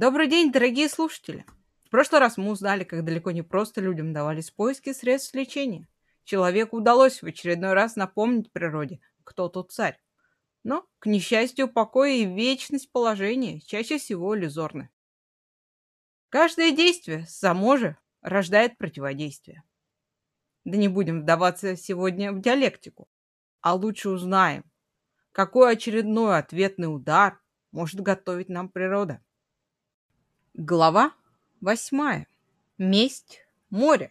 Добрый день, дорогие слушатели! В прошлый раз мы узнали, как далеко не просто людям давались поиски средств лечения. Человеку удалось в очередной раз напомнить природе, кто тут царь. Но, к несчастью, покой и вечность положения чаще всего иллюзорны. Каждое действие само же рождает противодействие. Да не будем вдаваться сегодня в диалектику, а лучше узнаем, какой очередной ответный удар может готовить нам природа. Глава восьмая. Месть моря.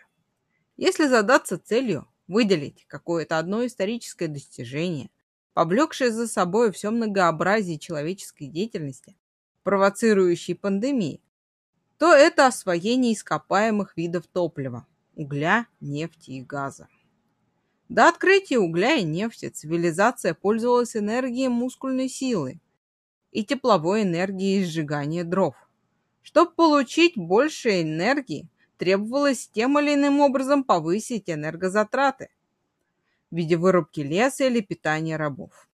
Если задаться целью выделить какое-то одно историческое достижение, повлекшее за собой все многообразие человеческой деятельности, провоцирующей пандемии, то это освоение ископаемых видов топлива – угля, нефти и газа. До открытия угля и нефти цивилизация пользовалась энергией мускульной силы и тепловой энергией сжигания дров. Чтобы получить больше энергии, требовалось тем или иным образом повысить энергозатраты в виде вырубки леса или питания рабов.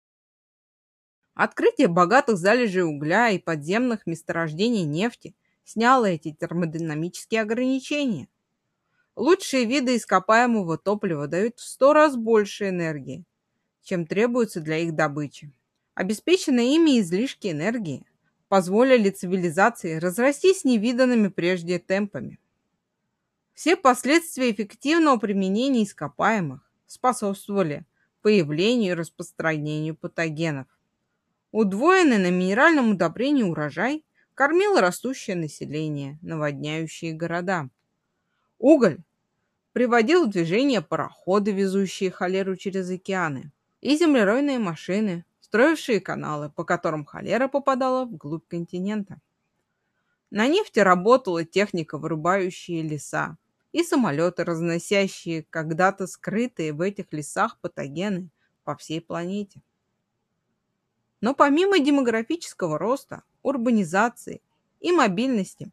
Открытие богатых залежей угля и подземных месторождений нефти сняло эти термодинамические ограничения. Лучшие виды ископаемого топлива дают в сто раз больше энергии, чем требуется для их добычи. Обеспеченные ими излишки энергии позволили цивилизации разрастись невиданными прежде темпами. Все последствия эффективного применения ископаемых способствовали появлению и распространению патогенов. Удвоенный на минеральном удобрении урожай кормил растущее население, наводняющие города. Уголь приводил в движение пароходы, везущие холеру через океаны, и землеройные машины, строившие каналы, по которым холера попадала вглубь континента. На нефти работала техника, вырубающая леса, и самолеты, разносящие когда-то скрытые в этих лесах патогены по всей планете. Но помимо демографического роста, урбанизации и мобильности,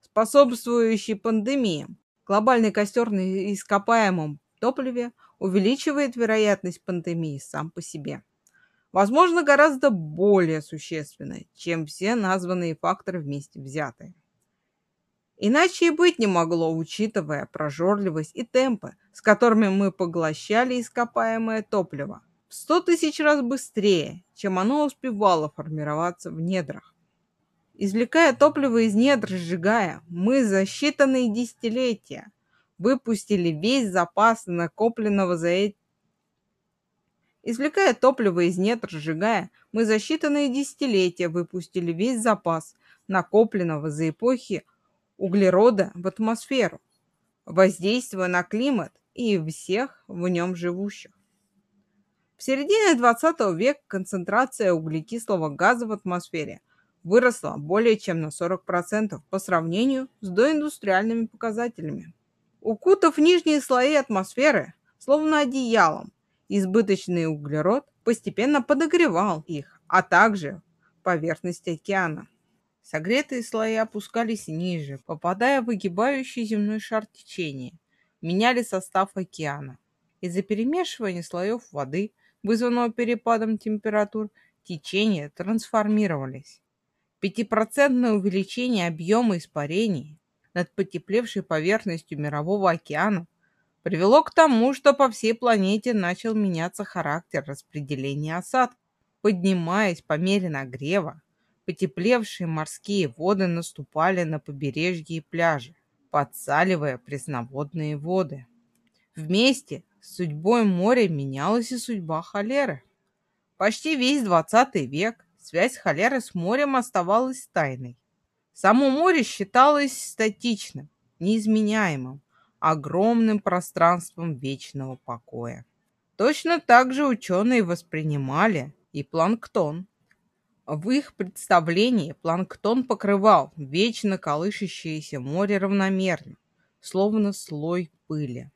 способствующей пандемиям, глобальный костер на ископаемом топливе увеличивает вероятность пандемии сам по себе. Возможно, гораздо более существенно, чем все названные факторы вместе взятые. Иначе и быть не могло, учитывая прожорливость и темпы, с которыми мы поглощали ископаемое топливо, в сто тысяч раз быстрее, чем оно успевало формироваться в недрах. Извлекая топливо из недр, сжигая, мы за считанные десятилетия выпустили весь запас накопленного за эти Извлекая топливо из недр, сжигая, мы за считанные десятилетия выпустили весь запас накопленного за эпохи углерода в атмосферу, воздействуя на климат и всех в нем живущих. В середине 20 века концентрация углекислого газа в атмосфере выросла более чем на 40% по сравнению с доиндустриальными показателями. Укутав нижние слои атмосферы, словно одеялом, избыточный углерод постепенно подогревал их, а также поверхность океана. Согретые слои опускались ниже, попадая в выгибающий земной шар течения, меняли состав океана. Из-за перемешивания слоев воды, вызванного перепадом температур, течения трансформировались. Пятипроцентное увеличение объема испарений над потеплевшей поверхностью Мирового океана привело к тому, что по всей планете начал меняться характер распределения осадков, поднимаясь по мере нагрева Потеплевшие морские воды наступали на побережье и пляжи, подсаливая пресноводные воды. Вместе с судьбой моря менялась и судьба холеры. Почти весь двадцатый век связь холеры с морем оставалась тайной. Само море считалось статичным, неизменяемым, огромным пространством вечного покоя. Точно так же ученые воспринимали и планктон, в их представлении планктон покрывал вечно колышащееся море равномерно, словно слой пыли.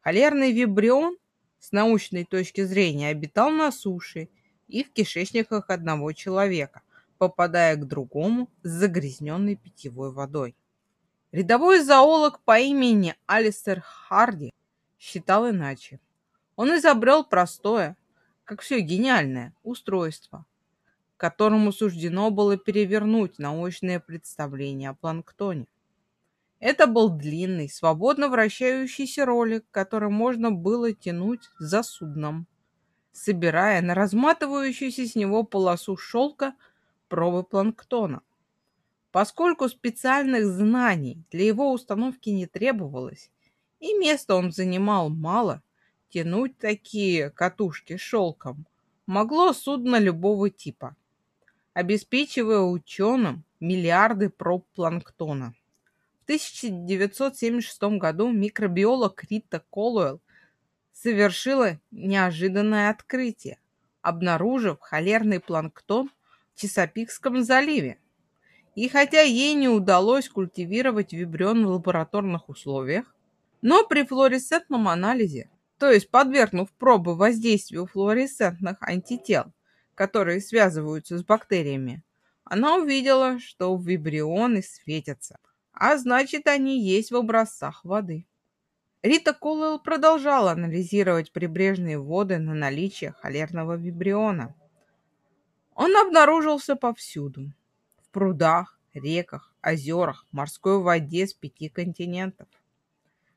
Холерный вибрион с научной точки зрения обитал на суше и в кишечниках одного человека, попадая к другому с загрязненной питьевой водой. Рядовой зоолог по имени Алистер Харди считал иначе. Он изобрел простое, как все гениальное, устройство – которому суждено было перевернуть научное представление о планктоне. Это был длинный, свободно вращающийся ролик, который можно было тянуть за судном, собирая на разматывающуюся с него полосу шелка пробы планктона. Поскольку специальных знаний для его установки не требовалось, и места он занимал мало, тянуть такие катушки шелком могло судно любого типа, обеспечивая ученым миллиарды проб планктона. В 1976 году микробиолог Рита Колуэлл совершила неожиданное открытие, обнаружив холерный планктон в Чесапикском заливе. И хотя ей не удалось культивировать вибрион в лабораторных условиях, но при флуоресцентном анализе, то есть подвергнув пробы воздействию флуоресцентных антител, которые связываются с бактериями, она увидела, что вибрионы светятся, а значит, они есть в образцах воды. Рита Колуэлл продолжала анализировать прибрежные воды на наличие холерного вибриона. Он обнаружился повсюду прудах, реках, озерах, морской воде с пяти континентов.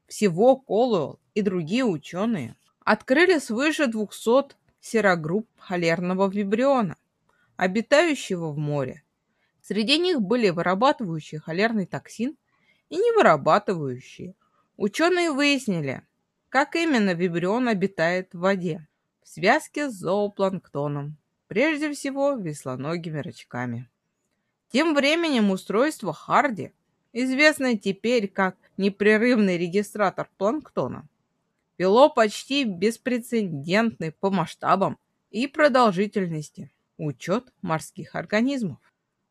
Всего Колуэлл и другие ученые открыли свыше 200 серогрупп холерного вибриона, обитающего в море. Среди них были вырабатывающие холерный токсин и не вырабатывающие. Ученые выяснили, как именно вибрион обитает в воде, в связке с зоопланктоном, прежде всего веслоногими рачками. Тем временем устройство Харди, известное теперь как непрерывный регистратор планктона, вело почти беспрецедентный по масштабам и продолжительности учет морских организмов.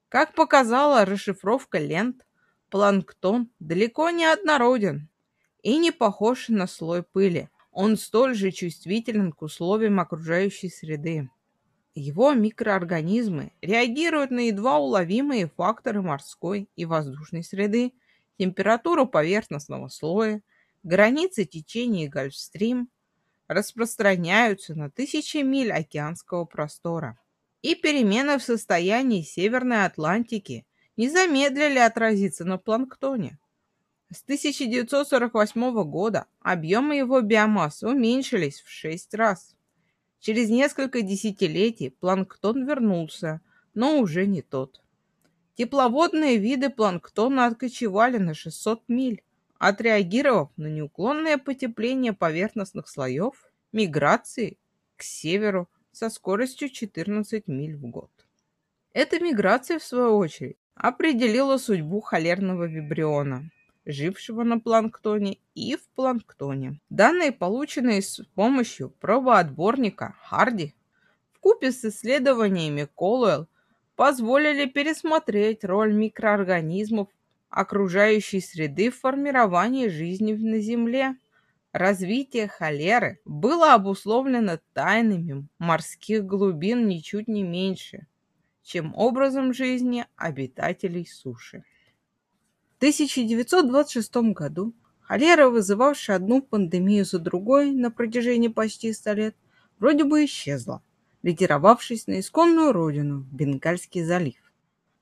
Как показала расшифровка лент, планктон далеко не однороден и не похож на слой пыли. Он столь же чувствителен к условиям окружающей среды. Его микроорганизмы реагируют на едва уловимые факторы морской и воздушной среды, температуру поверхностного слоя, границы течения Гольфстрим, распространяются на тысячи миль океанского простора. И перемены в состоянии Северной Атлантики не замедлили отразиться на планктоне. С 1948 года объемы его биомассы уменьшились в 6 раз. Через несколько десятилетий планктон вернулся, но уже не тот. Тепловодные виды планктона откочевали на 600 миль, отреагировав на неуклонное потепление поверхностных слоев миграции к северу со скоростью 14 миль в год. Эта миграция, в свою очередь, определила судьбу холерного вибриона жившего на планктоне и в планктоне. Данные, полученные с помощью пробоотборника Харди, вкупе с исследованиями Колуэлл, позволили пересмотреть роль микроорганизмов окружающей среды в формировании жизни на Земле. Развитие холеры было обусловлено тайнами морских глубин ничуть не меньше, чем образом жизни обитателей суши. В 1926 году холера, вызывавшая одну пандемию за другой на протяжении почти 100 лет, вроде бы исчезла, ретировавшись на исконную родину, Бенгальский залив.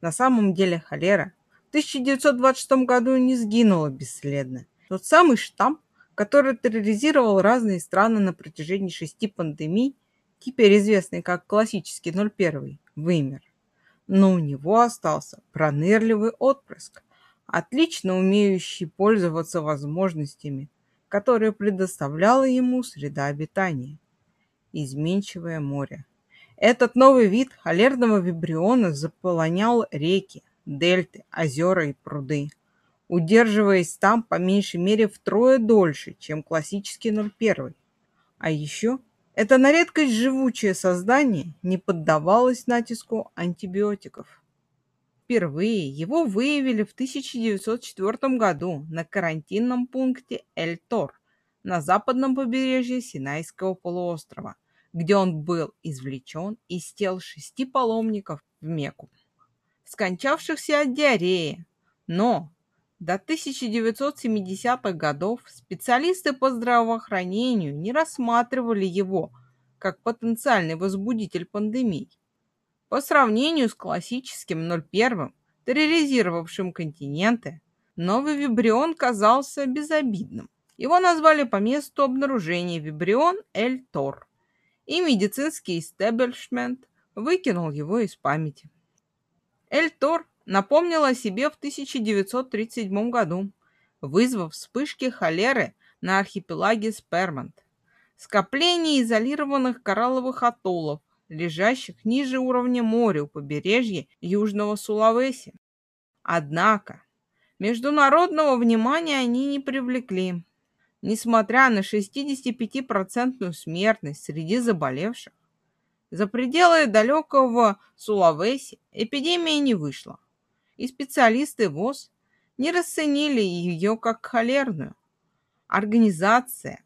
На самом деле холера в 1926 году не сгинула бесследно. Тот самый штамм, который терроризировал разные страны на протяжении шести пандемий, теперь известный как классический 01, вымер. Но у него остался пронырливый отпрыск – отлично умеющий пользоваться возможностями, которые предоставляла ему среда обитания. Изменчивое море. Этот новый вид холерного вибриона заполонял реки, дельты, озера и пруды, удерживаясь там по меньшей мере втрое дольше, чем классический 01. А еще это на редкость живучее создание не поддавалось натиску антибиотиков. Впервые его выявили в 1904 году на карантинном пункте Эль-Тор на западном побережье Синайского полуострова, где он был извлечен из тел шести паломников в Мекку, скончавшихся от диареи. Но до 1970-х годов специалисты по здравоохранению не рассматривали его как потенциальный возбудитель пандемий. По сравнению с классическим 01, терроризировавшим континенты, новый вибрион казался безобидным. Его назвали по месту обнаружения вибрион Эль-Тор, и медицинский истеблишмент выкинул его из памяти. Эль-Тор напомнил о себе в 1937 году, вызвав вспышки холеры на архипелаге Спермонт. Скопление изолированных коралловых атоллов, лежащих ниже уровня моря у побережья Южного Сулавеси. Однако международного внимания они не привлекли. Несмотря на 65% смертность среди заболевших, за пределы далекого Сулавеси эпидемия не вышла, и специалисты ВОЗ не расценили ее как холерную. Организация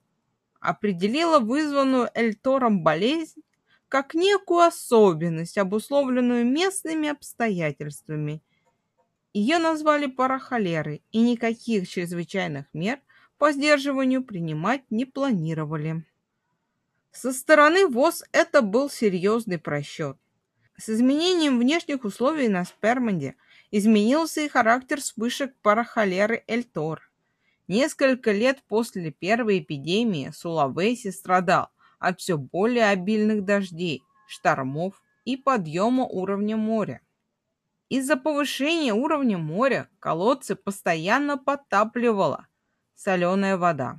определила вызванную Эльтором болезнь как некую особенность, обусловленную местными обстоятельствами. Ее назвали парахолерой, и никаких чрезвычайных мер по сдерживанию принимать не планировали. Со стороны ВОЗ это был серьезный просчет. С изменением внешних условий на Спермонде изменился и характер вспышек парахолеры Эльтор. Несколько лет после первой эпидемии Сулавеси страдал от все более обильных дождей, штормов и подъема уровня моря. Из-за повышения уровня моря колодцы постоянно подтапливала соленая вода.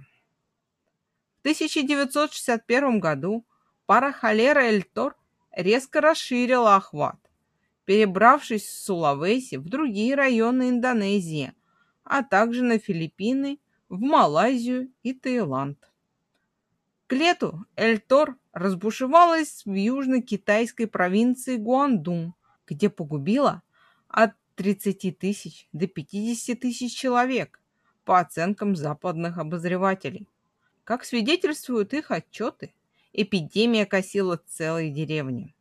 В 1961 году пара холера Эльтор резко расширила охват, перебравшись с Сулавеси в другие районы Индонезии, а также на Филиппины, в Малайзию и Таиланд. К лету Эльтор разбушевалась в южно-китайской провинции Гуандун, где погубила от 30 тысяч до 50 тысяч человек, по оценкам западных обозревателей. Как свидетельствуют их отчеты, эпидемия косила целые деревни.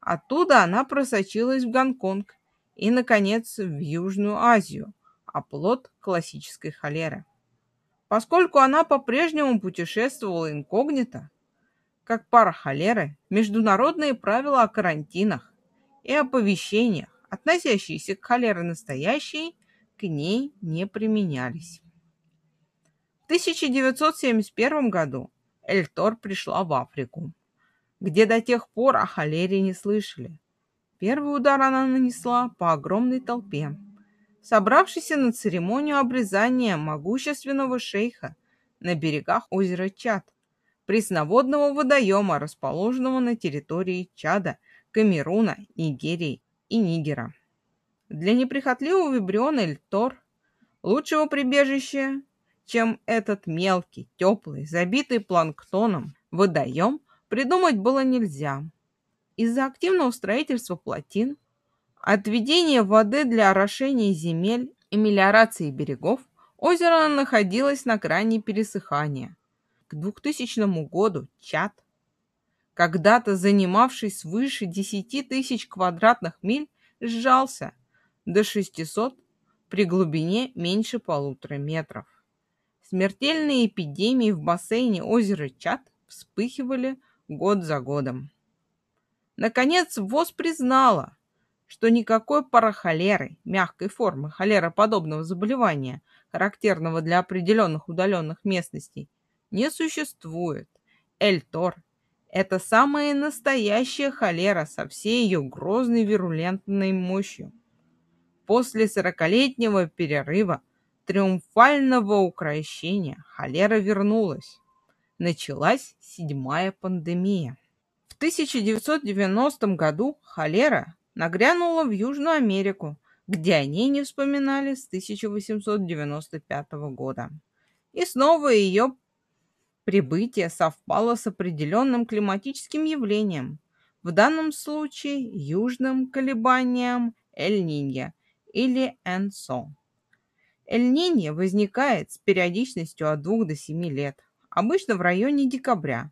Оттуда она просочилась в Гонконг и, наконец, в Южную Азию – оплот классической холеры. Поскольку она по-прежнему путешествовала инкогнито, как пара холеры, международные правила о карантинах и оповещениях, относящиеся к холере настоящей, к ней не применялись. В 1971 году Эльтор пришла в Африку, где до тех пор о холере не слышали. Первый удар она нанесла по огромной толпе, собравшийся на церемонию обрезания могущественного шейха на берегах озера Чад, пресноводного водоема, расположенного на территории Чада, Камеруна, Нигерии и Нигера. Для неприхотливого вибриона Эльтор лучшего прибежища, чем этот мелкий, теплый, забитый планктоном водоем, придумать было нельзя. Из-за активного строительства плотин Отведение воды для орошения земель и мелиорации берегов озеро находилось на грани пересыхания. К 2000 году Чад, когда-то занимавший свыше 10 тысяч квадратных миль, сжался до 600 при глубине меньше полутора метров. Смертельные эпидемии в бассейне озера Чад вспыхивали год за годом. Наконец, ВОЗ признала, что никакой парахолеры, мягкой формы холероподобного заболевания, характерного для определенных удаленных местностей, не существует. Эльтор – это самая настоящая холера со всей ее грозной вирулентной мощью. После сорокалетнего перерыва триумфального укрощения холера вернулась. Началась седьмая пандемия. В 1990 году холера нагрянула в Южную Америку, где они не вспоминали с 1895 года. И снова ее прибытие совпало с определенным климатическим явлением, в данном случае южным колебанием Эль-Нинья или Энсо. Эль-Нинья возникает с периодичностью от 2 до 7 лет, обычно в районе декабря.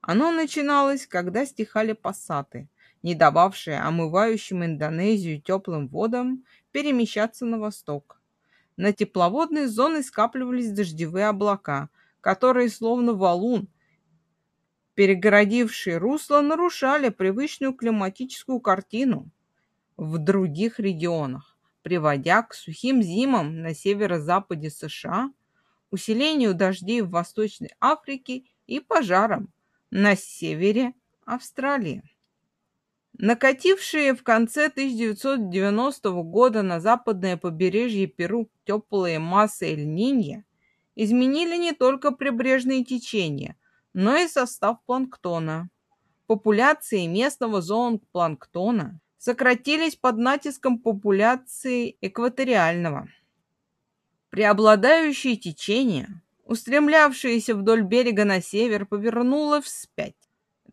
Оно начиналось, когда стихали пассаты – не дававшие омывающим Индонезию теплым водам перемещаться на восток. На тепловодной зоны скапливались дождевые облака, которые, словно валун, перегородившие русло, нарушали привычную климатическую картину в других регионах, приводя к сухим зимам на северо-западе США, усилению дождей в Восточной Африке и пожарам на севере Австралии. Накатившие в конце 1990 года на западное побережье Перу теплые массы Эль-Нинья изменили не только прибрежные течения, но и состав планктона. Популяции местного зоопланктона сократились под натиском популяции экваториального. Преобладающее течение, устремлявшееся вдоль берега на север, повернуло вспять.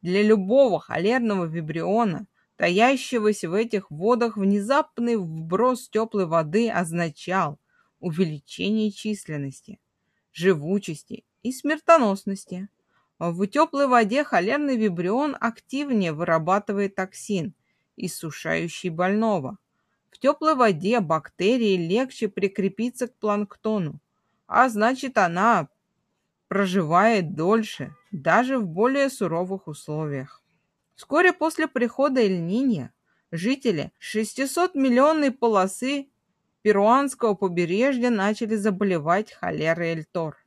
Для любого холерного вибриона таящегося в этих водах внезапный вброс теплой воды означал увеличение численности, живучести и смертоносности. В теплой воде холерный вибрион активнее вырабатывает токсин, иссушающий больного. В теплой воде бактерии легче прикрепиться к планктону, а значит она проживает дольше, даже в более суровых условиях. Вскоре после прихода Эль-Нинья жители 600-миллионной полосы перуанского побережья начали заболевать холерой Эль-Тор.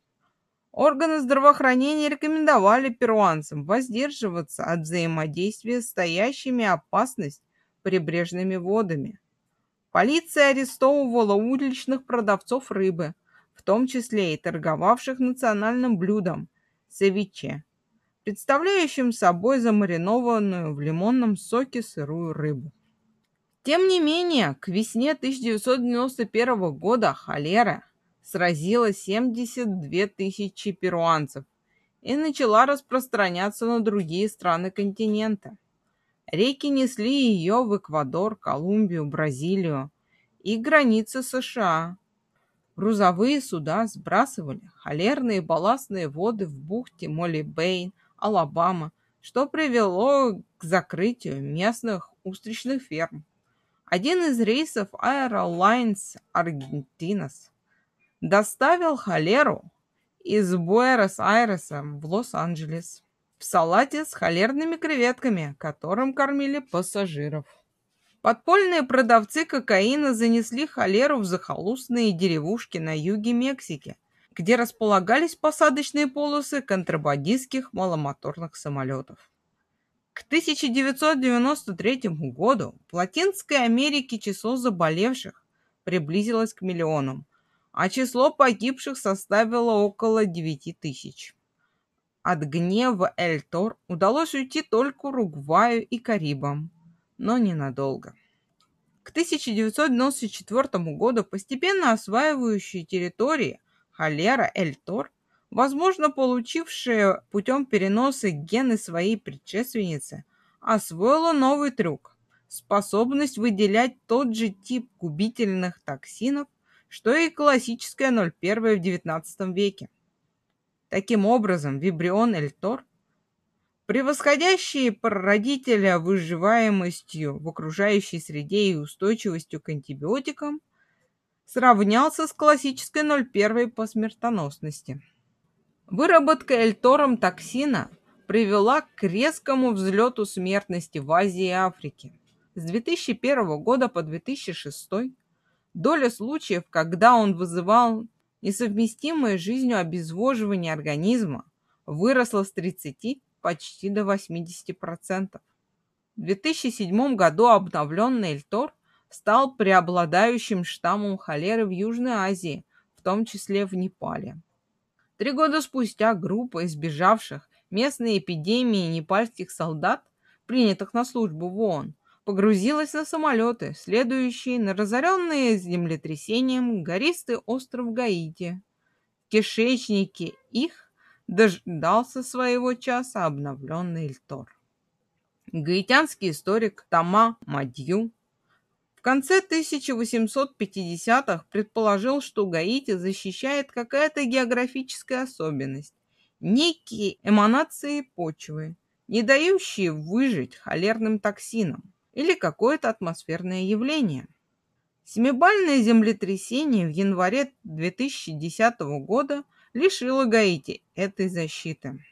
Органы здравоохранения рекомендовали перуанцам воздерживаться от взаимодействия с стоящими опасность прибрежными водами. Полиция арестовывала уличных продавцов рыбы, в том числе и торговавших национальным блюдом – севиче представляющим собой замаринованную в лимонном соке сырую рыбу. Тем не менее, к весне 1991 года холера сразила 72 тысячи перуанцев и начала распространяться на другие страны континента. Реки несли ее в Эквадор, Колумбию, Бразилию и границы США. Грузовые суда сбрасывали холерные балластные воды в бухте Молли-Бейн, Алабама, что привело к закрытию местных устричных ферм. Один из рейсов Aerolines Argentinas доставил холеру из Буэрос-Айреса в Лос-Анджелес в салате с холерными креветками, которым кормили пассажиров. Подпольные продавцы кокаина занесли холеру в захолустные деревушки на юге Мексики – где располагались посадочные полосы контрабандистских маломоторных самолетов. К 1993 году в Латинской Америке число заболевших приблизилось к миллионам, а число погибших составило около 9 тысяч. От гнева Эльтор удалось уйти только Уругваю и Карибам, но ненадолго. К 1994 году постепенно осваивающие территории холера, Эльтор, возможно, получившая путем переноса гены своей предшественницы, освоила новый трюк – способность выделять тот же тип губительных токсинов, что и классическая 01 в XIX веке. Таким образом, вибрион Эльтор, превосходящий прародителя выживаемостью в окружающей среде и устойчивостью к антибиотикам, сравнялся с классической 0,1 по смертоносности. Выработка эльтором токсина привела к резкому взлету смертности в Азии и Африке. С 2001 года по 2006 доля случаев, когда он вызывал несовместимое с жизнью обезвоживание организма, выросла с 30 почти до 80%. В 2007 году обновленный Эльтор стал преобладающим штаммом холеры в Южной Азии, в том числе в Непале. Три года спустя группа избежавших местной эпидемии непальских солдат, принятых на службу в ООН, погрузилась на самолеты, следующие на разоренные землетрясением гористый остров Гаити. В кишечнике их дождался своего часа обновленный Эльтор. Гаитянский историк Тома Мадью конце 1850-х предположил, что Гаити защищает какая-то географическая особенность, некие эманации почвы, не дающие выжить холерным токсинам или какое-то атмосферное явление. Семибальное землетрясение в январе 2010 года лишило Гаити этой защиты.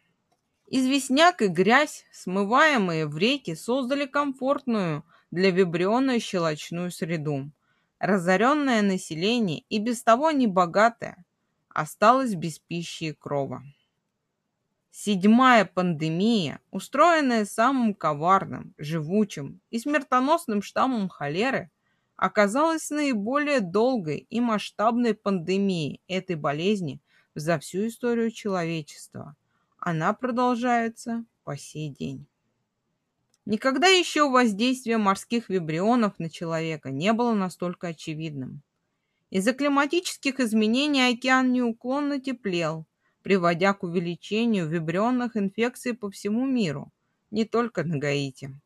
Известняк и грязь, смываемые в реки, создали комфортную для вибриона щелочную среду. Разоренное население и без того небогатое осталось без пищи и крова. Седьмая пандемия, устроенная самым коварным, живучим и смертоносным штаммом холеры, оказалась наиболее долгой и масштабной пандемией этой болезни за всю историю человечества. Она продолжается по сей день. Никогда еще воздействие морских вибрионов на человека не было настолько очевидным. Из-за климатических изменений океан неуклонно теплел, приводя к увеличению вибрионных инфекций по всему миру, не только на Гаити.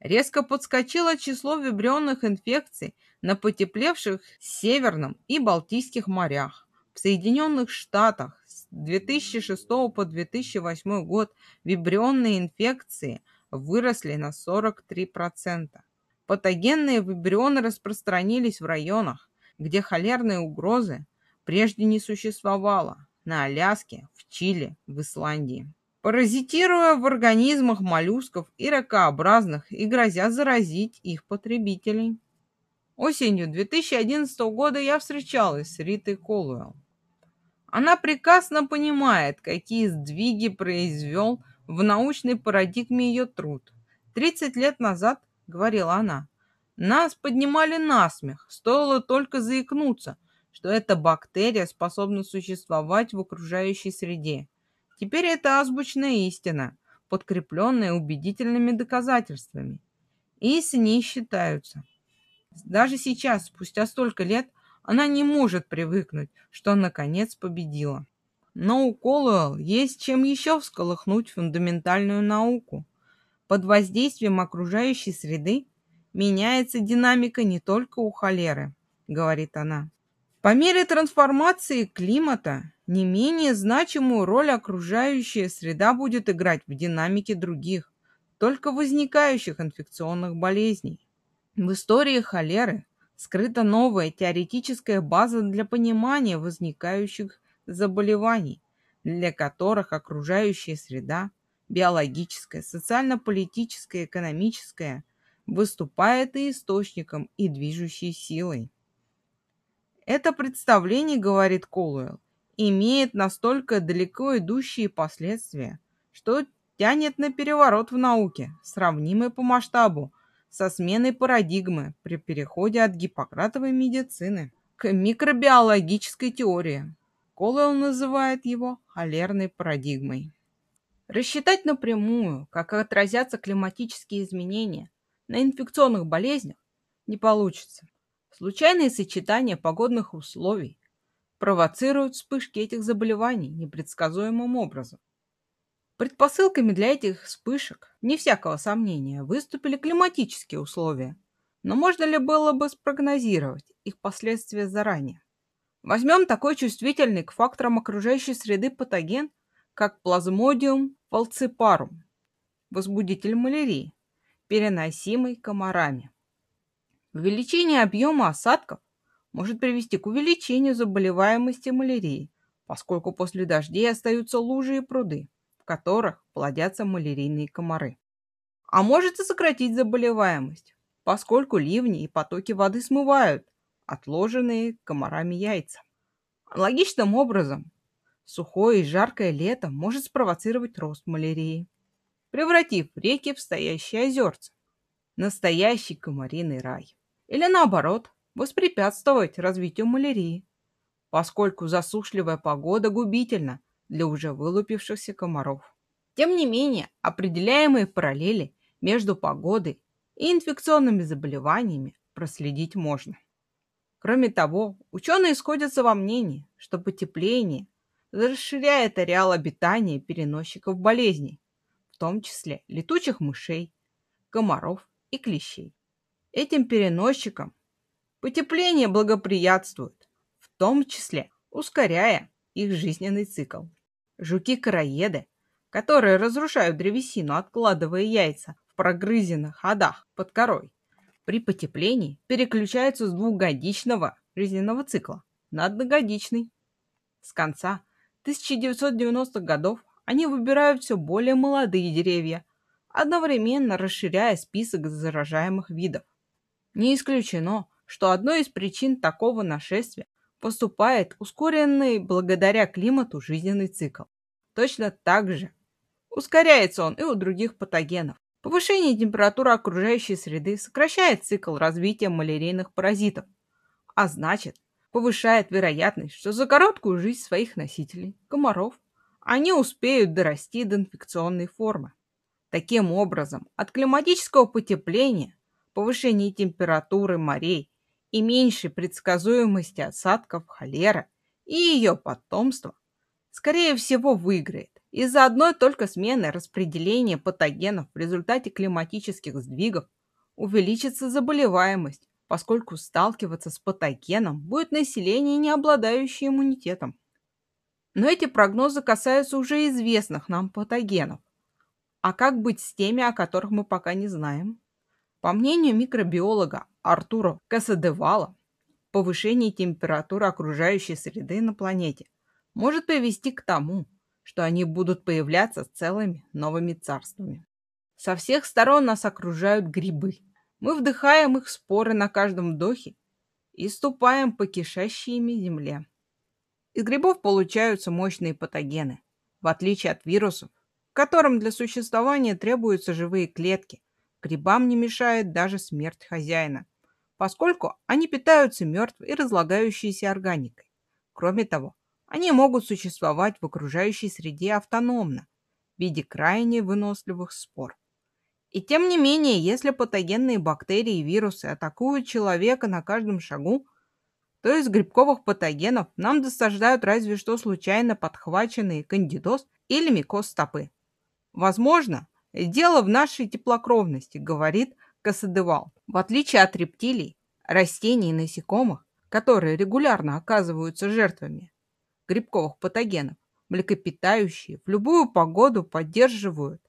Резко подскочило число вибрионных инфекций на потеплевших Северном и Балтийских морях. В Соединенных Штатах с 2006 по 2008 год вибрионные инфекции выросли на 43%. Патогенные вибрионы распространились в районах, где холерной угрозы прежде не существовало, на Аляске, в Чили, в Исландии. Паразитируя в организмах моллюсков и ракообразных и грозя заразить их потребителей. Осенью 2011 года я встречалась с Ритой Колуэлл. Она прекрасно понимает, какие сдвиги произвел в научной парадигме ее труд. 30 лет назад, говорила она, нас поднимали на смех, стоило только заикнуться, что эта бактерия способна существовать в окружающей среде. Теперь это азбучная истина, подкрепленная убедительными доказательствами. И с ней считаются. Даже сейчас, спустя столько лет, она не может привыкнуть, что наконец победила. Но у Колуэлл есть чем еще всколыхнуть фундаментальную науку. Под воздействием окружающей среды меняется динамика не только у холеры, говорит она. По мере трансформации климата не менее значимую роль окружающая среда будет играть в динамике других, только возникающих инфекционных болезней. В истории холеры скрыта новая теоретическая база для понимания возникающих заболеваний, для которых окружающая среда, биологическая, социально-политическая, экономическая, выступает и источником, и движущей силой. Это представление, говорит Колуэлл, имеет настолько далеко идущие последствия, что тянет на переворот в науке, сравнимый по масштабу со сменой парадигмы при переходе от гиппократовой медицины к микробиологической теории. Колуэлл называет его холерной парадигмой. Рассчитать напрямую, как отразятся климатические изменения на инфекционных болезнях, не получится. Случайные сочетания погодных условий провоцируют вспышки этих заболеваний непредсказуемым образом. Предпосылками для этих вспышек, не всякого сомнения, выступили климатические условия, но можно ли было бы спрогнозировать их последствия заранее? Возьмем такой чувствительный к факторам окружающей среды патоген, как плазмодиум фалципарум, возбудитель малярии, переносимый комарами. Увеличение объема осадков может привести к увеличению заболеваемости малярией, поскольку после дождей остаются лужи и пруды, в которых плодятся малярийные комары. А может и сократить заболеваемость, поскольку ливни и потоки воды смывают отложенные комарами яйца. Аналогичным образом, сухое и жаркое лето может спровоцировать рост малярии, превратив реки в стоящие озерца. Настоящий комариный рай. Или наоборот, воспрепятствовать развитию малярии, поскольку засушливая погода губительна для уже вылупившихся комаров. Тем не менее, определяемые параллели между погодой и инфекционными заболеваниями проследить можно. Кроме того, ученые сходятся во мнении, что потепление расширяет ареал обитания переносчиков болезней, в том числе летучих мышей, комаров и клещей. Этим переносчикам потепление благоприятствует, в том числе ускоряя их жизненный цикл. Жуки-караеды, которые разрушают древесину, откладывая яйца в прогрызенных ходах под корой, при потеплении переключаются с двухгодичного жизненного цикла на одногодичный. С конца 1990-х годов они выбирают все более молодые деревья, одновременно расширяя список заражаемых видов. Не исключено, что одной из причин такого нашествия поступает ускоренный благодаря климату жизненный цикл. Точно так же ускоряется он и у других патогенов. Повышение температуры окружающей среды сокращает цикл развития малярийных паразитов, а значит, повышает вероятность, что за короткую жизнь своих носителей, комаров, они успеют дорасти до инфекционной формы. Таким образом, от климатического потепления, повышения температуры морей и меньшей предсказуемости осадков холера и ее потомства, скорее всего, выиграет. Из-за одной только смены распределения патогенов в результате климатических сдвигов увеличится заболеваемость, поскольку сталкиваться с патогеном будет население, не обладающее иммунитетом. Но эти прогнозы касаются уже известных нам патогенов. А как быть с теми, о которых мы пока не знаем? По мнению микробиолога Артура Касадевала, повышение температуры окружающей среды на планете может привести к тому, что они будут появляться целыми новыми царствами. Со всех сторон нас окружают грибы. Мы вдыхаем их споры на каждом вдохе и ступаем по кишащей земле. Из грибов получаются мощные патогены, в отличие от вирусов, которым для существования требуются живые клетки. Грибам не мешает даже смерть хозяина поскольку они питаются мертвой и разлагающейся органикой. Кроме того, они могут существовать в окружающей среде автономно, в виде крайне выносливых спор. И тем не менее, если патогенные бактерии и вирусы атакуют человека на каждом шагу, то из грибковых патогенов нам досаждают разве что случайно подхваченные кандидоз или микоз стопы. Возможно, дело в нашей теплокровности, говорит Касадевал. В отличие от рептилий, растений и насекомых, которые регулярно оказываются жертвами грибковых патогенов, млекопитающие в любую погоду поддерживают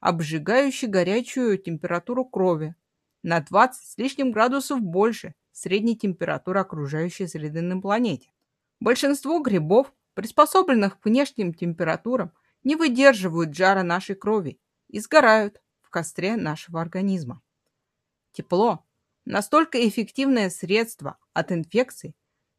обжигающую горячую температуру крови на 20 с лишним градусов больше средней температуры окружающей среды на планете. Большинство грибов, приспособленных к внешним температурам, не выдерживают жара нашей крови и сгорают в костре нашего организма. Тепло – настолько эффективное средство от инфекций,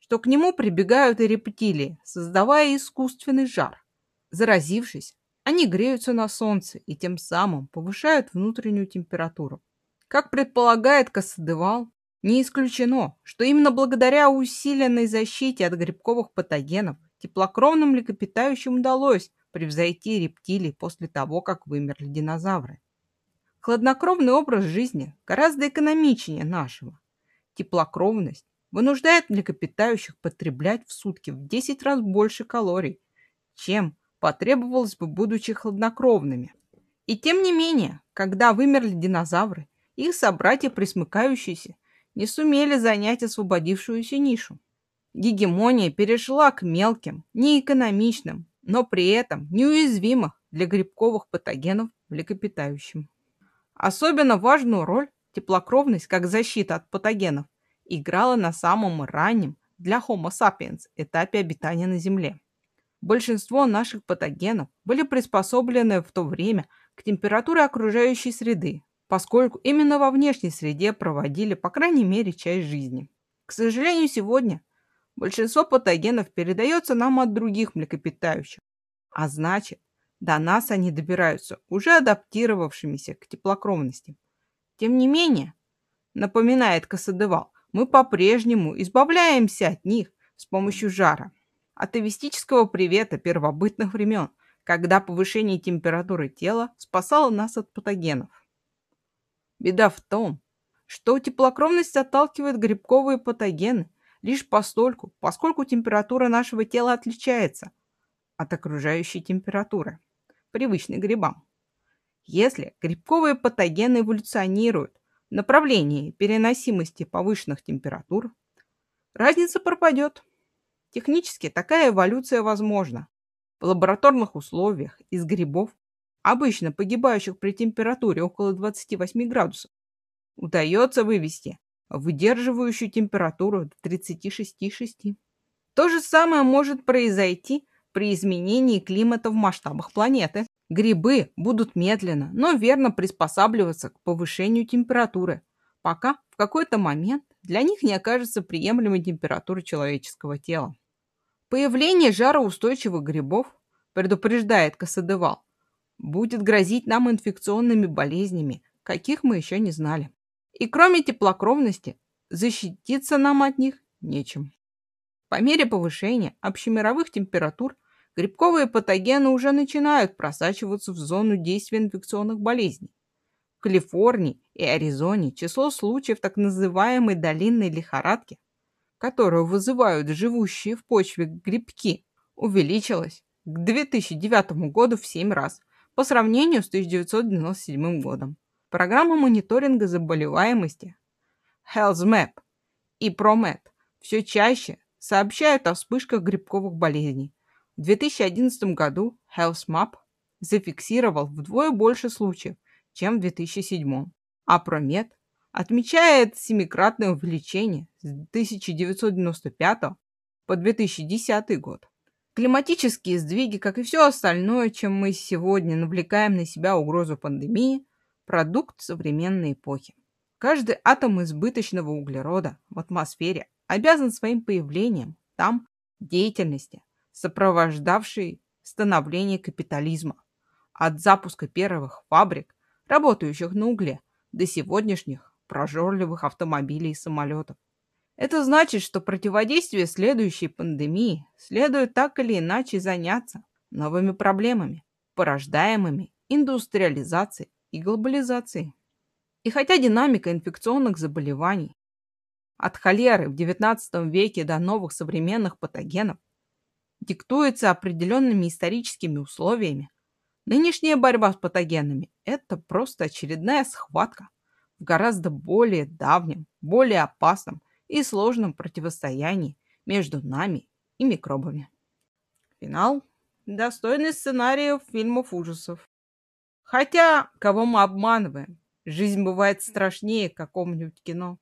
что к нему прибегают и рептилии, создавая искусственный жар. Заразившись, они греются на солнце и тем самым повышают внутреннюю температуру. Как предполагает Кассадевал, не исключено, что именно благодаря усиленной защите от грибковых патогенов теплокровным млекопитающим удалось превзойти рептилий после того, как вымерли динозавры. Хладнокровный образ жизни гораздо экономичнее нашего. Теплокровность вынуждает млекопитающих потреблять в сутки в 10 раз больше калорий, чем потребовалось бы, будучи хладнокровными. И тем не менее, когда вымерли динозавры, их собратья, присмыкающиеся, не сумели занять освободившуюся нишу. Гегемония перешла к мелким, неэкономичным, но при этом неуязвимых для грибковых патогенов млекопитающим. Особенно важную роль теплокровность как защита от патогенов играла на самом раннем для Homo sapiens этапе обитания на Земле. Большинство наших патогенов были приспособлены в то время к температуре окружающей среды, поскольку именно во внешней среде проводили, по крайней мере, часть жизни. К сожалению, сегодня большинство патогенов передается нам от других млекопитающих, а значит, до нас они добираются уже адаптировавшимися к теплокровности. Тем не менее, напоминает Касадевал, мы по-прежнему избавляемся от них с помощью жара. Атовистического привета первобытных времен, когда повышение температуры тела спасало нас от патогенов. Беда в том, что теплокровность отталкивает грибковые патогены лишь постольку, поскольку температура нашего тела отличается от окружающей температуры привычный грибам. Если грибковые патогены эволюционируют направлении переносимости повышенных температур, разница пропадет. Технически такая эволюция возможна. В лабораторных условиях из грибов, обычно погибающих при температуре около 28 градусов, удается вывести выдерживающую температуру до 36,6. То же самое может произойти при изменении климата в масштабах планеты. Грибы будут медленно, но верно приспосабливаться к повышению температуры, пока в какой-то момент для них не окажется приемлемой температура человеческого тела. Появление жароустойчивых грибов, предупреждает Касадевал, будет грозить нам инфекционными болезнями, каких мы еще не знали. И кроме теплокровности, защититься нам от них нечем. По мере повышения общемировых температур грибковые патогены уже начинают просачиваться в зону действия инфекционных болезней. В Калифорнии и Аризоне число случаев так называемой долинной лихорадки, которую вызывают живущие в почве грибки, увеличилось к 2009 году в 7 раз по сравнению с 1997 годом. Программа мониторинга заболеваемости HealthMap и ProMed все чаще сообщают о вспышках грибковых болезней. В 2011 году HealthMap зафиксировал вдвое больше случаев, чем в 2007. А ProMed отмечает семикратное увеличение с 1995 по 2010 год. Климатические сдвиги, как и все остальное, чем мы сегодня навлекаем на себя угрозу пандемии, продукт современной эпохи. Каждый атом избыточного углерода в атмосфере обязан своим появлением там деятельности, сопровождавшей становление капитализма. От запуска первых фабрик, работающих на угле, до сегодняшних прожорливых автомобилей и самолетов. Это значит, что противодействие следующей пандемии следует так или иначе заняться новыми проблемами, порождаемыми индустриализацией и глобализацией. И хотя динамика инфекционных заболеваний от холеры в XIX веке до новых современных патогенов диктуется определенными историческими условиями, нынешняя борьба с патогенами – это просто очередная схватка в гораздо более давнем, более опасном и сложном противостоянии между нами и микробами. Финал – достойный сценариев фильмов ужасов. Хотя, кого мы обманываем? Жизнь бывает страшнее какого-нибудь кино.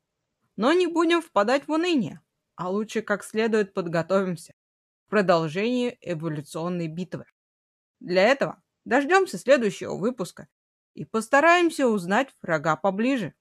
Но не будем впадать в уныние, а лучше как следует подготовимся продолжению эволюционной битвы. Для этого дождемся следующего выпуска и постараемся узнать врага поближе.